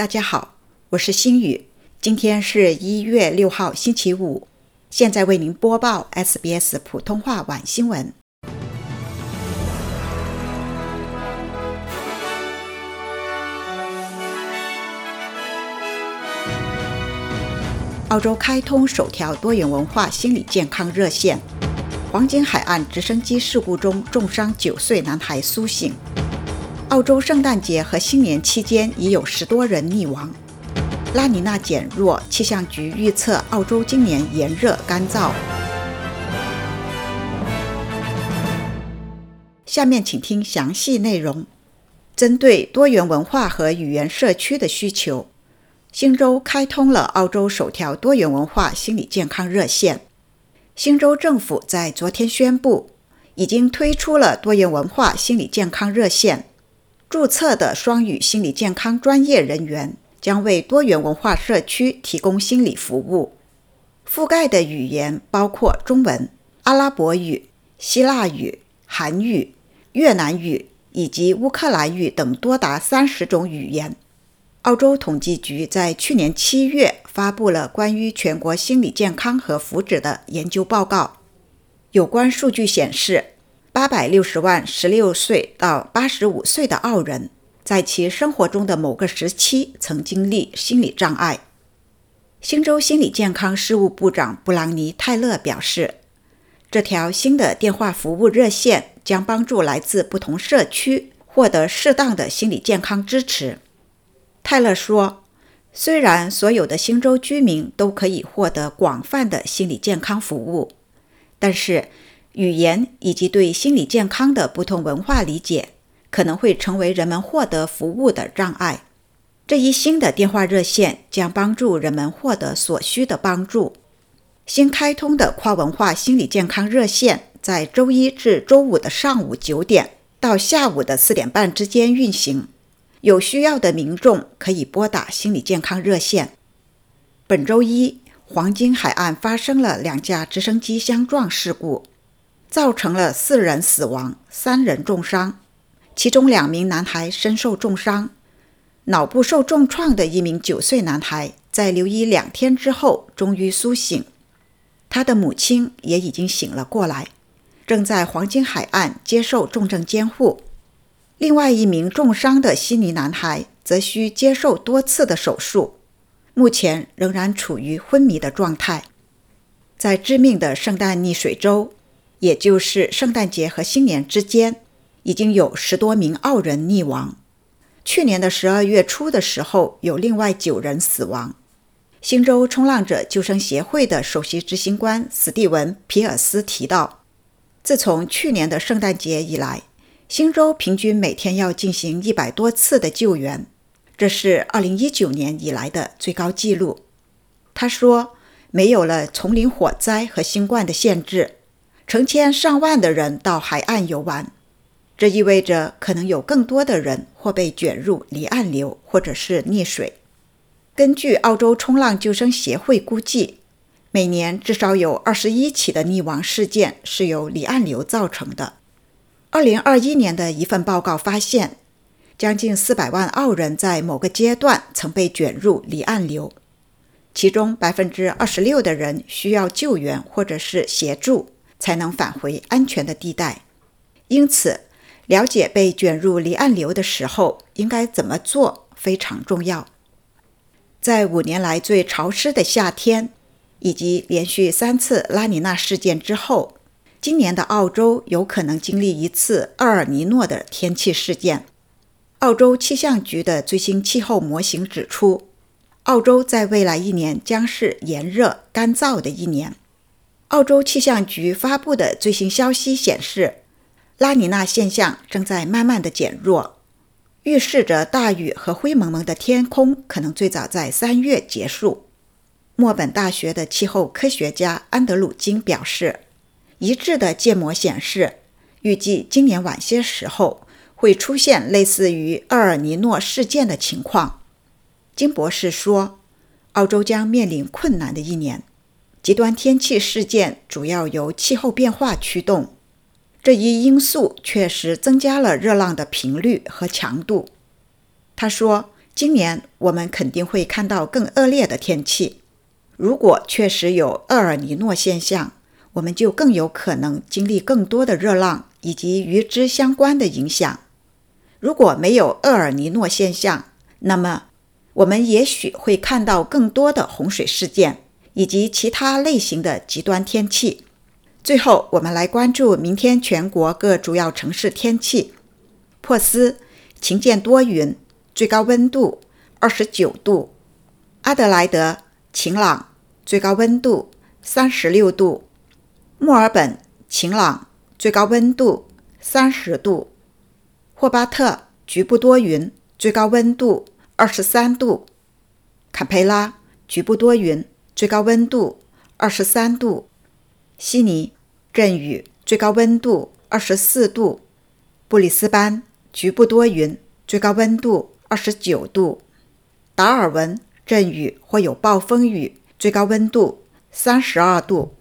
大家好，我是星宇，今天是一月六号，星期五，现在为您播报 SBS 普通话晚新闻。澳洲开通首条多元文化心理健康热线。黄金海岸直升机事故中重伤九岁男孩苏醒。澳洲圣诞节和新年期间已有十多人溺亡。拉尼娜减弱，气象局预测澳洲今年炎热干燥。下面请听详细内容。针对多元文化和语言社区的需求，新州开通了澳洲首条多元文化心理健康热线。新州政府在昨天宣布，已经推出了多元文化心理健康热线。注册的双语心理健康专业人员将为多元文化社区提供心理服务，覆盖的语言包括中文、阿拉伯语、希腊语、韩语、越南语以及乌克兰语等多达三十种语言。澳洲统计局在去年七月发布了关于全国心理健康和福祉的研究报告，有关数据显示。八百六十万十六岁到八十五岁的澳人，在其生活中的某个时期曾经历心理障碍。新州心理健康事务部长布朗尼·泰勒表示，这条新的电话服务热线将帮助来自不同社区获得适当的心理健康支持。泰勒说：“虽然所有的新州居民都可以获得广泛的心理健康服务，但是。”语言以及对心理健康的不同文化理解，可能会成为人们获得服务的障碍。这一新的电话热线将帮助人们获得所需的帮助。新开通的跨文化心理健康热线在周一至周五的上午九点到下午的四点半之间运行。有需要的民众可以拨打心理健康热线。本周一，黄金海岸发生了两架直升机相撞事故。造成了四人死亡，三人重伤，其中两名男孩身受重伤。脑部受重创的一名九岁男孩在留医两天之后终于苏醒，他的母亲也已经醒了过来，正在黄金海岸接受重症监护。另外一名重伤的悉尼男孩则需接受多次的手术，目前仍然处于昏迷的状态。在致命的圣诞溺水周。也就是圣诞节和新年之间，已经有十多名澳人溺亡。去年的十二月初的时候，有另外九人死亡。新州冲浪者救生协会的首席执行官史蒂文·皮尔斯提到，自从去年的圣诞节以来，新州平均每天要进行一百多次的救援，这是二零一九年以来的最高纪录。他说：“没有了丛林火灾和新冠的限制。”成千上万的人到海岸游玩，这意味着可能有更多的人或被卷入离岸流，或者是溺水。根据澳洲冲浪救生协会估计，每年至少有二十一起的溺亡事件是由离岸流造成的。二零二一年的一份报告发现，将近四百万澳人在某个阶段曾被卷入离岸流，其中百分之二十六的人需要救援或者是协助。才能返回安全的地带。因此，了解被卷入离岸流的时候应该怎么做非常重要。在五年来最潮湿的夏天，以及连续三次拉尼娜事件之后，今年的澳洲有可能经历一次厄尔尼诺的天气事件。澳洲气象局的最新气候模型指出，澳洲在未来一年将是炎热干燥的一年。澳洲气象局发布的最新消息显示，拉尼娜现象正在慢慢的减弱，预示着大雨和灰蒙蒙的天空可能最早在三月结束。墨本大学的气候科学家安德鲁金表示，一致的建模显示，预计今年晚些时候会出现类似于厄尔尼诺事件的情况。金博士说，澳洲将面临困难的一年。极端天气事件主要由气候变化驱动，这一因素确实增加了热浪的频率和强度。他说，今年我们肯定会看到更恶劣的天气。如果确实有厄尔尼诺现象，我们就更有可能经历更多的热浪以及与之相关的影响。如果没有厄尔尼诺现象，那么我们也许会看到更多的洪水事件以及其他类型的极端天气。最后，我们来关注明天全国各主要城市天气：珀斯晴间多云，最高温度二十九度；阿德莱德晴朗，最高温度三十六度。墨尔本晴朗，最高温度三十度；霍巴特局部多云，最高温度二十三度；坎培拉局部多云，最高温度二十三度；悉尼阵雨，最高温度二十四度；布里斯班局部多云，最高温度二十九度；达尔文阵雨或有暴风雨，最高温度三十二度。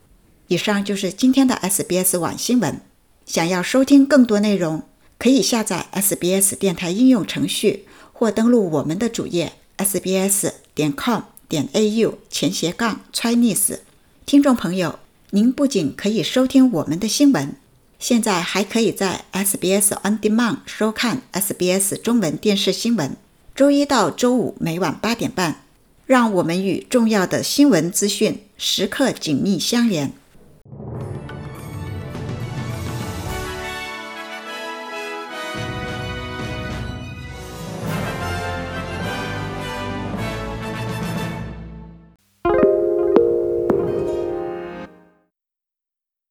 以上就是今天的 SBS 晚新闻。想要收听更多内容，可以下载 SBS 电台应用程序，或登录我们的主页 sbs 点 com 点 au 前斜杠 Chinese。听众朋友，您不仅可以收听我们的新闻，现在还可以在 SBS On Demand 收看 SBS 中文电视新闻。周一到周五每晚八点半，让我们与重要的新闻资讯时刻紧密相连。